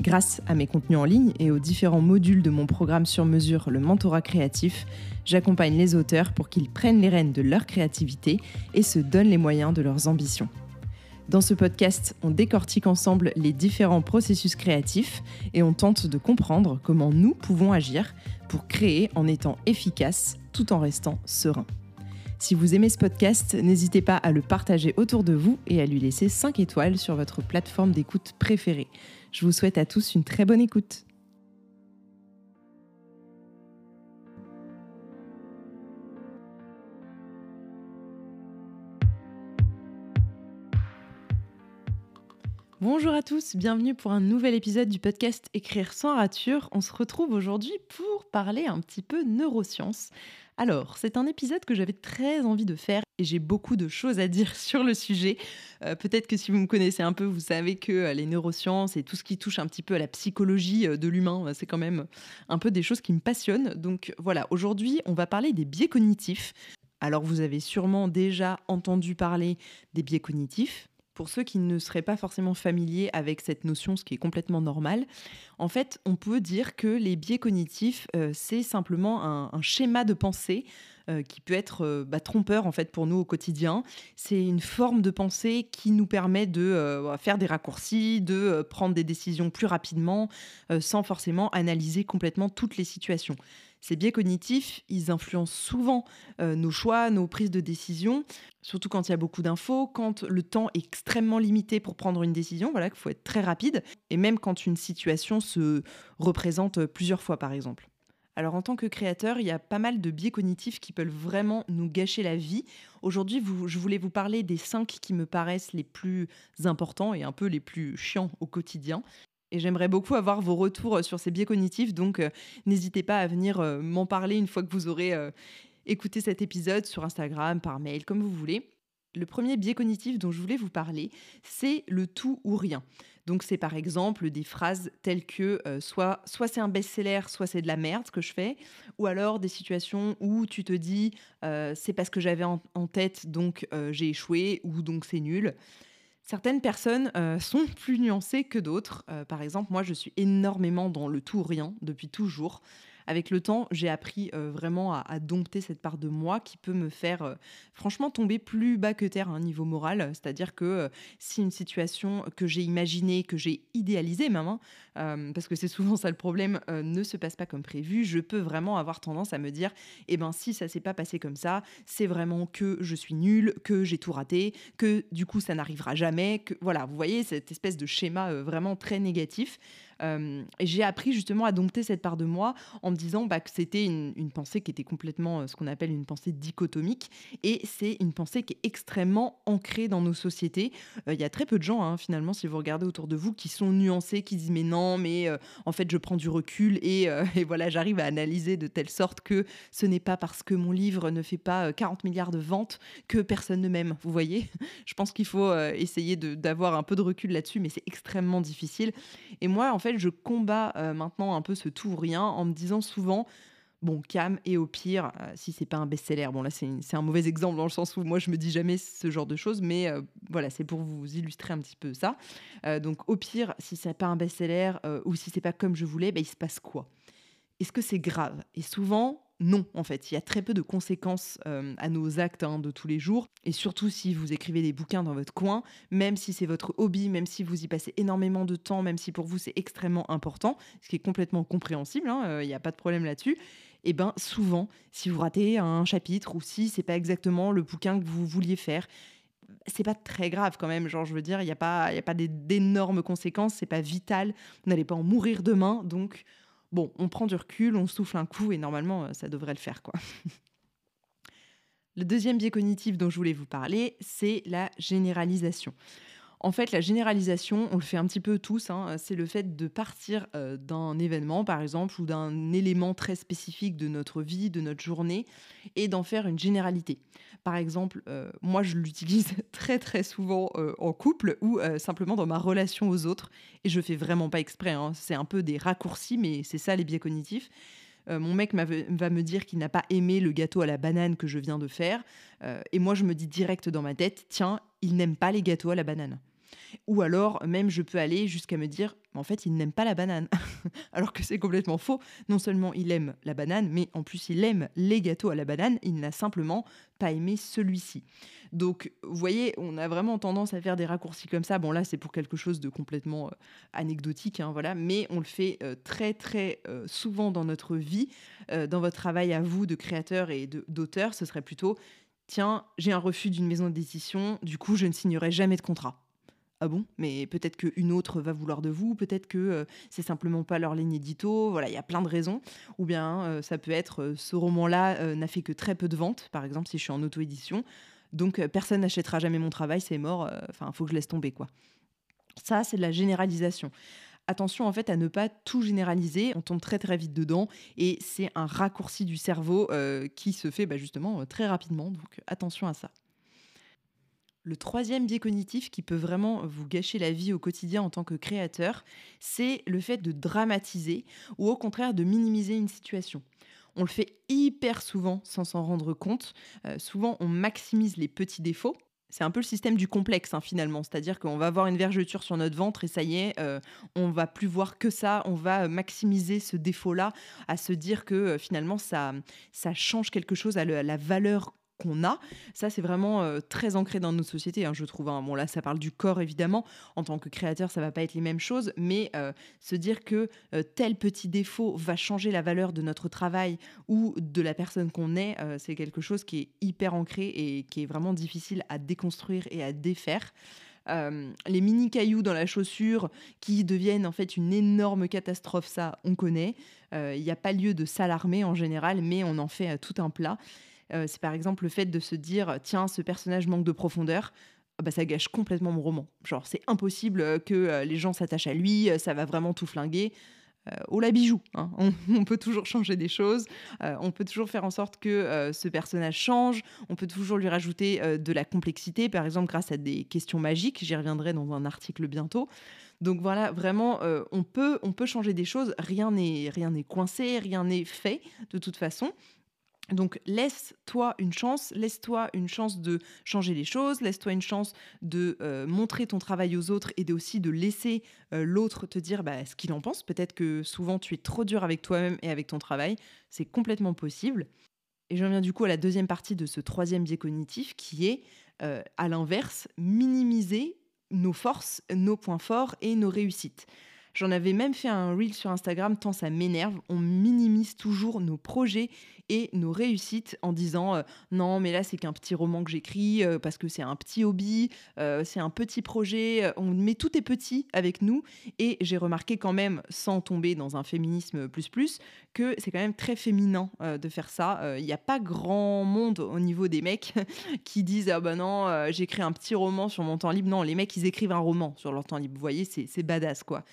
Grâce à mes contenus en ligne et aux différents modules de mon programme sur mesure, le mentorat créatif, j'accompagne les auteurs pour qu'ils prennent les rênes de leur créativité et se donnent les moyens de leurs ambitions. Dans ce podcast, on décortique ensemble les différents processus créatifs et on tente de comprendre comment nous pouvons agir pour créer en étant efficace tout en restant serein. Si vous aimez ce podcast, n'hésitez pas à le partager autour de vous et à lui laisser 5 étoiles sur votre plateforme d'écoute préférée. Je vous souhaite à tous une très bonne écoute. Bonjour à tous, bienvenue pour un nouvel épisode du podcast Écrire sans rature. On se retrouve aujourd'hui pour parler un petit peu neurosciences. Alors, c'est un épisode que j'avais très envie de faire et j'ai beaucoup de choses à dire sur le sujet. Euh, peut-être que si vous me connaissez un peu, vous savez que euh, les neurosciences et tout ce qui touche un petit peu à la psychologie euh, de l'humain, c'est quand même un peu des choses qui me passionnent. Donc voilà, aujourd'hui, on va parler des biais cognitifs. Alors, vous avez sûrement déjà entendu parler des biais cognitifs. Pour ceux qui ne seraient pas forcément familiers avec cette notion, ce qui est complètement normal, en fait, on peut dire que les biais cognitifs, euh, c'est simplement un, schéma de pensée euh, qui peut être euh, bah, trompeur en fait pour nous au quotidien. C'est une forme de pensée qui nous permet de faire des raccourcis, de prendre des décisions plus rapidement, sans forcément analyser complètement toutes les situations. Ces biais cognitifs, ils influencent souvent euh, nos choix, nos prises de décision, surtout quand il y a beaucoup d'infos, quand le temps est extrêmement limité pour prendre une décision, voilà qu'il faut être très rapide, et même quand une situation se représente plusieurs fois par exemple. Alors en tant que créateur, il y a pas mal de biais cognitifs qui peuvent vraiment nous gâcher la vie. Aujourd'hui, je voulais vous parler des cinq qui me paraissent les plus importants et un peu les plus chiants au quotidien. Et j'aimerais beaucoup avoir vos retours euh, sur ces biais cognitifs, donc euh, n'hésitez pas à venir euh, m'en parler une fois que vous aurez écouté cet épisode sur Instagram, par mail, comme vous voulez. Le premier biais cognitif dont je voulais vous parler, c'est le tout ou rien. Donc c'est par exemple des phrases telles que soit, soit c'est un best-seller, soit c'est de la merde ce que je fais, ou alors des situations où tu te dis c'est parce que j'avais en, tête donc j'ai échoué ou donc c'est nul. Certaines personnes euh, sont plus nuancées que d'autres. Euh, par exemple, moi, je suis énormément dans le tout ou rien depuis toujours avec le temps, j'ai appris euh, vraiment à, dompter cette part de moi qui peut me faire euh, franchement tomber plus bas que terre à un niveau moral. C'est-à-dire que euh, si une situation que j'ai imaginée, que j'ai idéalisée même, hein, parce que c'est souvent ça le problème, ne se passe pas comme prévu, je peux vraiment avoir tendance à me dire, eh ben si ça s'est pas passé comme ça, c'est vraiment que je suis nulle, que j'ai tout raté, que du coup ça n'arrivera jamais, que voilà, vous voyez cette espèce de schéma vraiment très négatif. Euh, j'ai appris justement à dompter cette part de moi en me disant bah, que c'était une, pensée qui était complètement euh, ce qu'on appelle une pensée dichotomique. Et c'est une pensée qui est extrêmement ancrée dans nos sociétés. Euh, il y a très peu de gens, hein, finalement, si vous regardez autour de vous, qui sont nuancés, qui disent mais non, mais en fait, je prends du recul et, et voilà, j'arrive à analyser de telle sorte que ce n'est pas parce que mon livre ne fait pas 40 milliards de ventes que personne ne m'aime. Vous voyez Je pense qu'il faut essayer d'avoir un peu de recul là-dessus, mais c'est extrêmement difficile. Et moi, en fait, je combats euh, maintenant un peu ce tout ou rien en me disant souvent bon, Cam, et au pire, euh, si c'est pas un best-seller, bon là c'est un mauvais exemple dans le sens où moi je me dis jamais ce genre de choses, mais euh, voilà, c'est pour vous illustrer un petit peu ça. donc au pire, si c'est pas un best-seller ou si c'est pas comme je voulais, bah, il se passe quoi? Est-ce que c'est grave? Et souvent, non, en fait. Il y a très peu de conséquences euh, à nos actes hein, de tous les jours. Et surtout si vous écrivez des bouquins dans votre coin, même si c'est votre hobby, même si vous y passez énormément de temps, même si pour vous c'est extrêmement important, ce qui est complètement compréhensible, hein, euh, il n'y a pas de problème là-dessus. Et eh ben souvent, si vous ratez un chapitre ou si c'est pas exactement le bouquin que vous vouliez faire, c'est pas très grave quand même. Genre, je veux dire, il n'y a pas, y a pas d'énormes conséquences, c'est pas vital. Vous n'allez pas en mourir demain, donc Bon, on prend du recul, on souffle un coup et normalement, euh, ça devrait le faire, quoi. le deuxième biais cognitif dont je voulais vous parler, c'est la généralisation. En fait, la généralisation, on le fait un petit peu tous, hein, c'est le fait de partir euh, d'un événement, par exemple, ou d'un élément très spécifique de notre vie, de notre journée, et d'en faire une généralité. Par exemple, euh, moi, je l'utilise très très souvent euh, en couple ou simplement dans ma relation aux autres, et je fais vraiment pas exprès. Hein. c'est un peu des raccourcis, mais c'est ça les biais cognitifs. mon mec va me dire qu'il n'a pas aimé le gâteau à la banane que je viens de faire. et moi, je me dis direct dans ma tête, tiens, il n'aime pas les gâteaux à la banane. Ou alors, même, je peux aller jusqu'à me dire, en fait, il n'aime pas la banane. alors que c'est complètement faux. Non seulement il aime la banane, mais en plus, il aime les gâteaux à la banane. Il n'a simplement pas aimé celui-ci. Donc, vous voyez, on a vraiment tendance à faire des raccourcis comme ça. Bon, là, c'est pour quelque chose de complètement euh, anecdotique, hein, voilà. Mais on le fait euh, très, très euh, souvent dans notre vie. dans votre travail à vous de créateur et d'auteur, ce serait plutôt tiens, j'ai un refus d'une maison d'édition, du coup, je ne signerai jamais de contrat. Ah bon? Mais peut-être qu'une autre va vouloir de vous, peut-être que euh, c'est simplement pas leur ligne édito, voilà, il y a plein de raisons. Ou bien euh, ça peut être euh, ce roman-là n'a fait que très peu de ventes, par exemple si je suis en auto-édition, donc personne n'achètera jamais mon travail, c'est mort, enfin, faut que je laisse tomber quoi. Ça, c'est de la généralisation attention en fait à ne pas tout généraliser, on tombe très très vite dedans et c'est un raccourci du cerveau qui se fait bah, justement très rapidement, donc attention à ça. Le troisième biais cognitif qui peut vraiment vous gâcher la vie au quotidien en tant que créateur, c'est le fait de dramatiser ou au contraire de minimiser une situation. On le fait hyper souvent sans s'en rendre compte. Euh, souvent, on maximise les petits défauts. C'est un peu le système du complexe hein, finalement, c'est-à-dire qu'on va avoir une vergeture sur notre ventre et ça y est, euh, on va plus voir que ça, on va maximiser ce défaut-là, à se dire que euh, finalement ça, ça change quelque chose à, la valeur qu'on a. Ça, c'est vraiment euh, très ancré dans notre société, hein, je trouve. Hein. Bon, là, ça parle du corps, évidemment. En tant que créateur, ça va pas être les mêmes choses, mais euh, se dire que euh, tel petit défaut va changer la valeur de notre travail ou de la personne qu'on est, c'est quelque chose qui est hyper ancré et qui est vraiment difficile à déconstruire et à défaire. les mini cailloux dans la chaussure qui deviennent en fait une énorme catastrophe, ça on connaît. Il n'y a pas lieu de s'alarmer en général, mais on en fait tout un plat. Euh, c'est par exemple le fait de se dire tiens, ce personnage manque de profondeur. Ah bah, ça gâche complètement mon roman. Genre, c'est impossible euh, que euh, les gens s'attachent à lui, ça va vraiment tout flinguer. au la bijou. Hein. On, peut toujours changer des choses, on peut toujours faire en sorte que ce personnage change, on peut toujours lui rajouter de la complexité, par exemple grâce à des questions magiques, j'y reviendrai dans un article bientôt. Donc voilà, vraiment, on, peut, on peut changer des choses, rien n'est coincé, rien n'est fait de toute façon. Donc laisse-toi une chance, laisse-toi une chance de changer les choses, laisse-toi une chance de euh, montrer ton travail aux autres et aussi de laisser euh, l'autre te dire bah, ce qu'il en pense. Peut-être que souvent tu es trop dur avec toi-même et avec ton travail, c'est complètement possible. Et j'en viens du coup à la deuxième partie de ce troisième biais cognitif qui est, euh, à l'inverse, minimiser nos forces, nos points forts et nos réussites. J'en avais même fait un reel sur Instagram tant ça m'énerve. On minimise toujours nos projets et nos réussites en disant euh, non mais là c'est qu'un petit roman que j'écris euh, parce que c'est un petit hobby, euh, c'est un petit projet, on met tout est petit avec nous et j'ai remarqué quand même sans tomber dans un féminisme plus plus que c'est quand même très féminin de faire ça. Il n'y a pas grand monde au niveau des mecs qui disent ah bah non j'écris un petit roman sur mon temps libre. Non les mecs ils écrivent un roman sur leur temps libre. Vous voyez c'est badass quoi.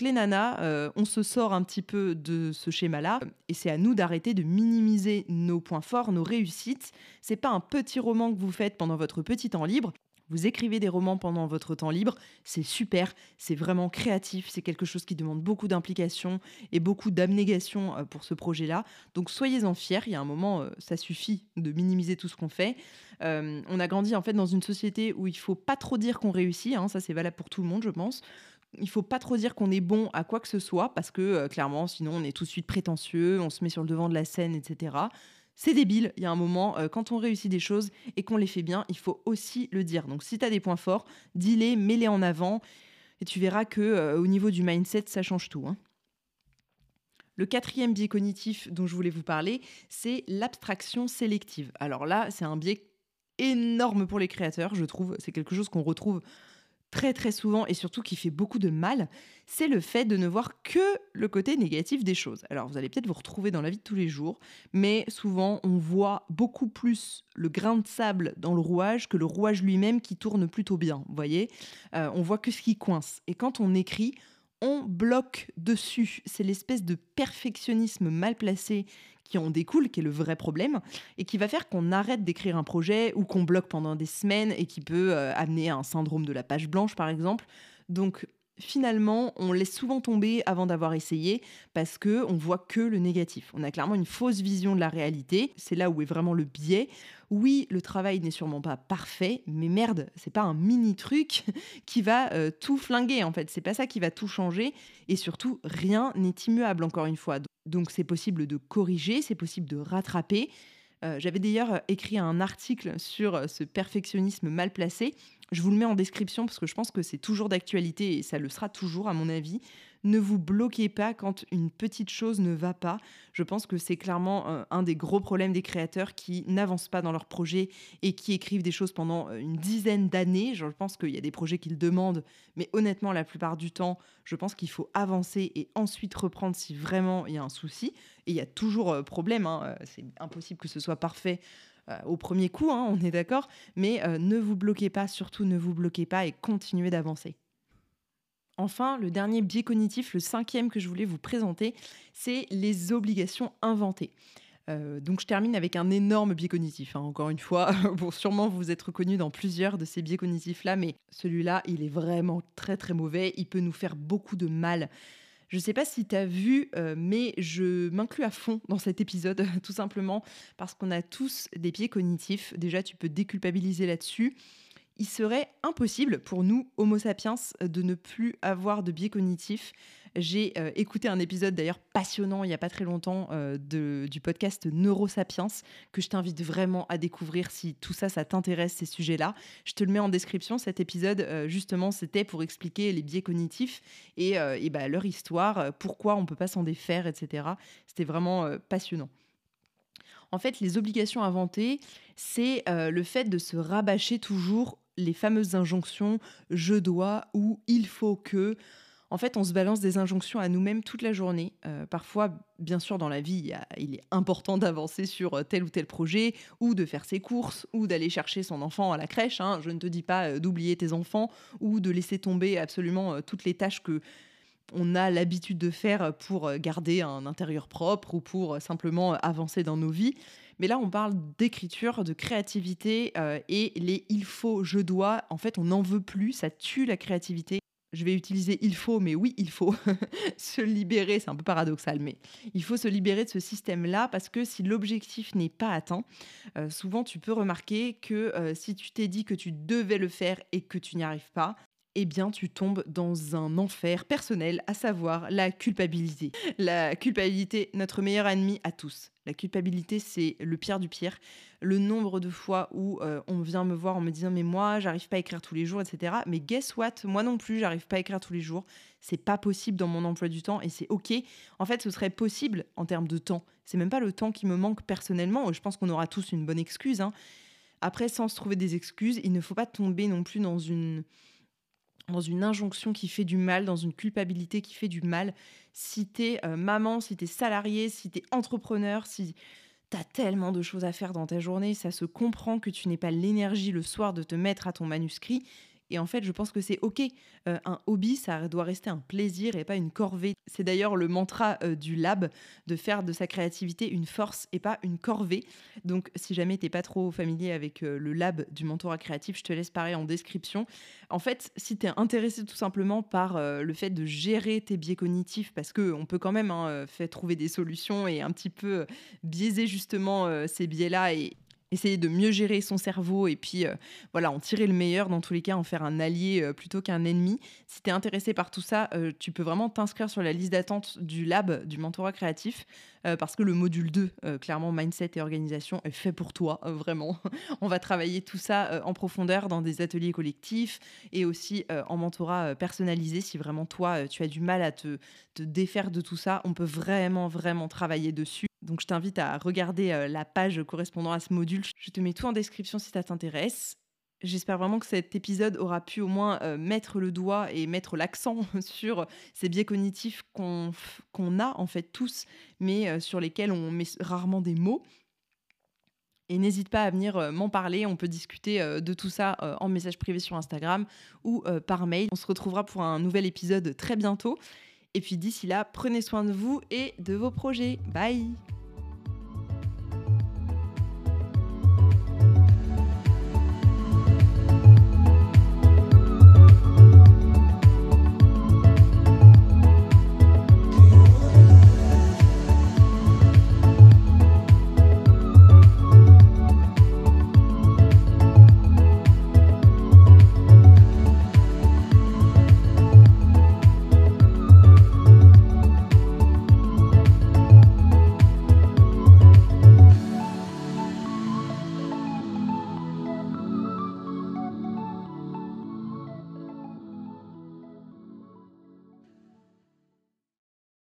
Les nanas on se sort un petit peu de ce schéma là et c'est à nous d'arrêter de minimiser nos points forts, nos réussites. C'est pas un petit roman que vous faites pendant votre petit temps libre. Vous écrivez des romans pendant votre temps libre, c'est super, c'est vraiment créatif, c'est quelque chose qui demande beaucoup d'implication et beaucoup d'abnégation euh, pour ce projet-là. Donc soyez-en fiers, il y a un moment, euh, ça suffit de minimiser tout ce qu'on fait. Euh, on a grandi en fait dans une société où il faut pas trop dire qu'on réussit, hein, ça c'est valable pour tout le monde je pense il faut pas trop dire qu'on est bon à quoi que ce soit, parce que euh, clairement, sinon on est tout de suite prétentieux, on se met sur le devant de la scène, etc. C'est débile, il y a un moment, euh, quand on réussit des choses et qu'on les fait bien, il faut aussi le dire. Donc si tu as des points forts, dis-les, mets-les en avant, et tu verras que euh, au niveau du mindset, ça change tout. Hein. Le quatrième biais cognitif dont je voulais vous parler, c'est l'abstraction sélective. Alors là, c'est un biais énorme pour les créateurs, je trouve. C'est quelque chose qu'on retrouve très très souvent et surtout qui fait beaucoup de mal, c'est le fait de ne voir que le côté négatif des choses. Alors vous allez peut-être vous retrouver dans la vie de tous les jours, mais souvent on voit beaucoup plus le grain de sable dans le rouage que le rouage lui-même qui tourne plutôt bien. Vous voyez, euh, on voit que ce qui coince. Et quand on écrit, on bloque dessus. C'est l'espèce de perfectionnisme mal placé qui en découle, qui est le vrai problème, et qui va faire qu'on arrête d'écrire un projet ou qu'on bloque pendant des semaines et qui peut euh, amener à un syndrome de la page blanche, par exemple. Donc, finalement, on laisse souvent tomber avant d'avoir essayé parce que on voit que le négatif. On a clairement une fausse vision de la réalité. C'est là où est vraiment le biais. Oui, le travail n'est sûrement pas parfait, mais merde, c'est pas un mini truc qui va euh, tout flinguer en fait. C'est pas ça qui va tout changer et surtout rien n'est immuable encore une fois. Donc c'est possible de corriger, c'est possible de rattraper. Euh, j'avais d'ailleurs écrit un article sur euh, ce perfectionnisme mal placé je vous le mets en description parce que je pense que c'est toujours d'actualité et ça le sera toujours à mon avis. Ne vous bloquez pas quand une petite chose ne va pas. Je pense que c'est clairement euh, un des gros problèmes des créateurs qui n'avancent pas dans leurs projets et qui écrivent des choses pendant euh, une dizaine d'années. Je pense qu'il y a des projets qu'ils demandent, mais honnêtement, la plupart du temps, je pense qu'il faut avancer et ensuite reprendre si vraiment il y a un souci. Et il y a toujours euh, problème, hein. c'est impossible que ce soit parfait au premier coup, hein, on est d'accord, mais ne vous bloquez pas, surtout ne vous bloquez pas et continuez d'avancer. Enfin, le dernier biais cognitif, le cinquième que je voulais vous présenter, c'est les obligations inventées. Euh, donc je termine avec un énorme biais cognitif. Hein. Encore une fois, bon, sûrement vous êtes reconnu dans plusieurs de ces biais cognitifs-là, mais celui-là, il est vraiment très très mauvais. Il peut nous faire beaucoup de mal. Je ne sais pas si tu as vu, euh, mais je m'inclus à fond dans cet épisode, tout simplement parce qu'on a tous des pieds cognitifs. Déjà, tu peux déculpabiliser là-dessus il serait impossible pour nous, Homo sapiens, de ne plus avoir de biais cognitifs. J'ai euh, écouté un épisode d'ailleurs passionnant il n'y a pas très longtemps euh, du podcast Neurosapiens que je t'invite vraiment à découvrir si tout ça, ça t'intéresse, ces sujets-là. Je te le mets en description. Cet épisode, euh, justement, c'était pour expliquer les biais cognitifs et, bah, leur histoire, pourquoi on ne peut pas s'en défaire, etc. C'était vraiment passionnant. En fait, les obligations inventées, c'est le fait de se rabâcher toujours les fameuses injonctions je dois ou il faut que. En fait, on se balance des injonctions à nous-mêmes toute la journée. Euh, parfois, bien sûr, dans la vie, il, est important d'avancer sur euh, tel ou tel projet, ou de faire ses courses, ou d'aller chercher son enfant à la crèche. Hein. Je ne te dis pas euh, d'oublier tes enfants, ou de laisser tomber absolument toutes les tâches que on a l'habitude de faire pour garder un intérieur propre ou pour simplement avancer dans nos vies. Mais là, on parle d'écriture, de créativité euh, et les il faut, je dois. En fait, on n'en veut plus, ça tue la créativité. Je vais utiliser il faut, mais oui, il faut se libérer. C'est un peu paradoxal, mais il faut se libérer de ce système-là parce que si l'objectif n'est pas atteint, euh, souvent tu peux remarquer que euh, si tu t'es dit que tu devais le faire et que tu n'y arrives pas, eh bien, tu tombes dans un enfer personnel, à savoir la culpabilité. La culpabilité, notre meilleur ennemi à tous. La culpabilité, c'est le pire du pire. Le nombre de fois où euh, on vient me voir en me disant mais moi, j'arrive pas à écrire tous les jours, etc. Mais guess what? Moi non plus, j'arrive pas à écrire tous les jours. C'est pas possible dans mon emploi du temps et c'est ok. En fait, ce serait possible en termes de temps. C'est même pas le temps qui me manque personnellement. Je pense qu'on aura tous une bonne excuse. Hein. Après, sans se trouver des excuses, il ne faut pas tomber non plus dans une dans une injonction qui fait du mal, dans une culpabilité qui fait du mal. Si t'es euh, maman, si t'es salarié, si t'es entrepreneur, si t'as tellement de choses à faire dans ta journée, ça se comprend que tu n'aies pas l'énergie le soir de te mettre à ton manuscrit et en fait, je pense que c'est OK. Euh, un hobby, ça doit rester un plaisir et pas une corvée. C'est d'ailleurs le mantra euh, du lab de faire de sa créativité une force et pas une corvée. Donc, si jamais tu n'es pas trop familier avec euh, le lab du mentorat créatif, je te laisse pareil en description. En fait, si tu es intéressé tout simplement par le fait de gérer tes biais cognitifs, parce qu'on peut quand même hein, trouver des solutions et un petit peu biaiser justement ces biais-là et, essayer de mieux gérer son cerveau et puis euh, voilà, en tirer le meilleur dans tous les cas, en faire un allié euh, plutôt qu'un ennemi. Si tu es intéressé par tout ça, euh, tu peux vraiment t'inscrire sur la liste d'attente du lab du mentorat créatif parce que le module 2, clairement mindset et organisation, est fait pour toi, vraiment. On va travailler tout ça en profondeur dans des ateliers collectifs et aussi en mentorat personnalisé. Si vraiment toi, tu as du mal à te, te défaire de tout ça, on peut vraiment, vraiment travailler dessus. Donc je t'invite à regarder euh, la page correspondant à ce module. Je te mets tout en description si ça t'intéresse. J'espère vraiment que cet épisode aura pu au moins euh, mettre le doigt et mettre l'accent sur ces biais cognitifs qu'on a en fait tous, mais euh, sur lesquels on met rarement des mots. Et n'hésite pas à venir m'en parler, on peut discuter de tout ça en message privé sur Instagram ou par mail. On se retrouvera pour un nouvel épisode très bientôt. Et puis d'ici là, prenez soin de vous et de vos projets. Bye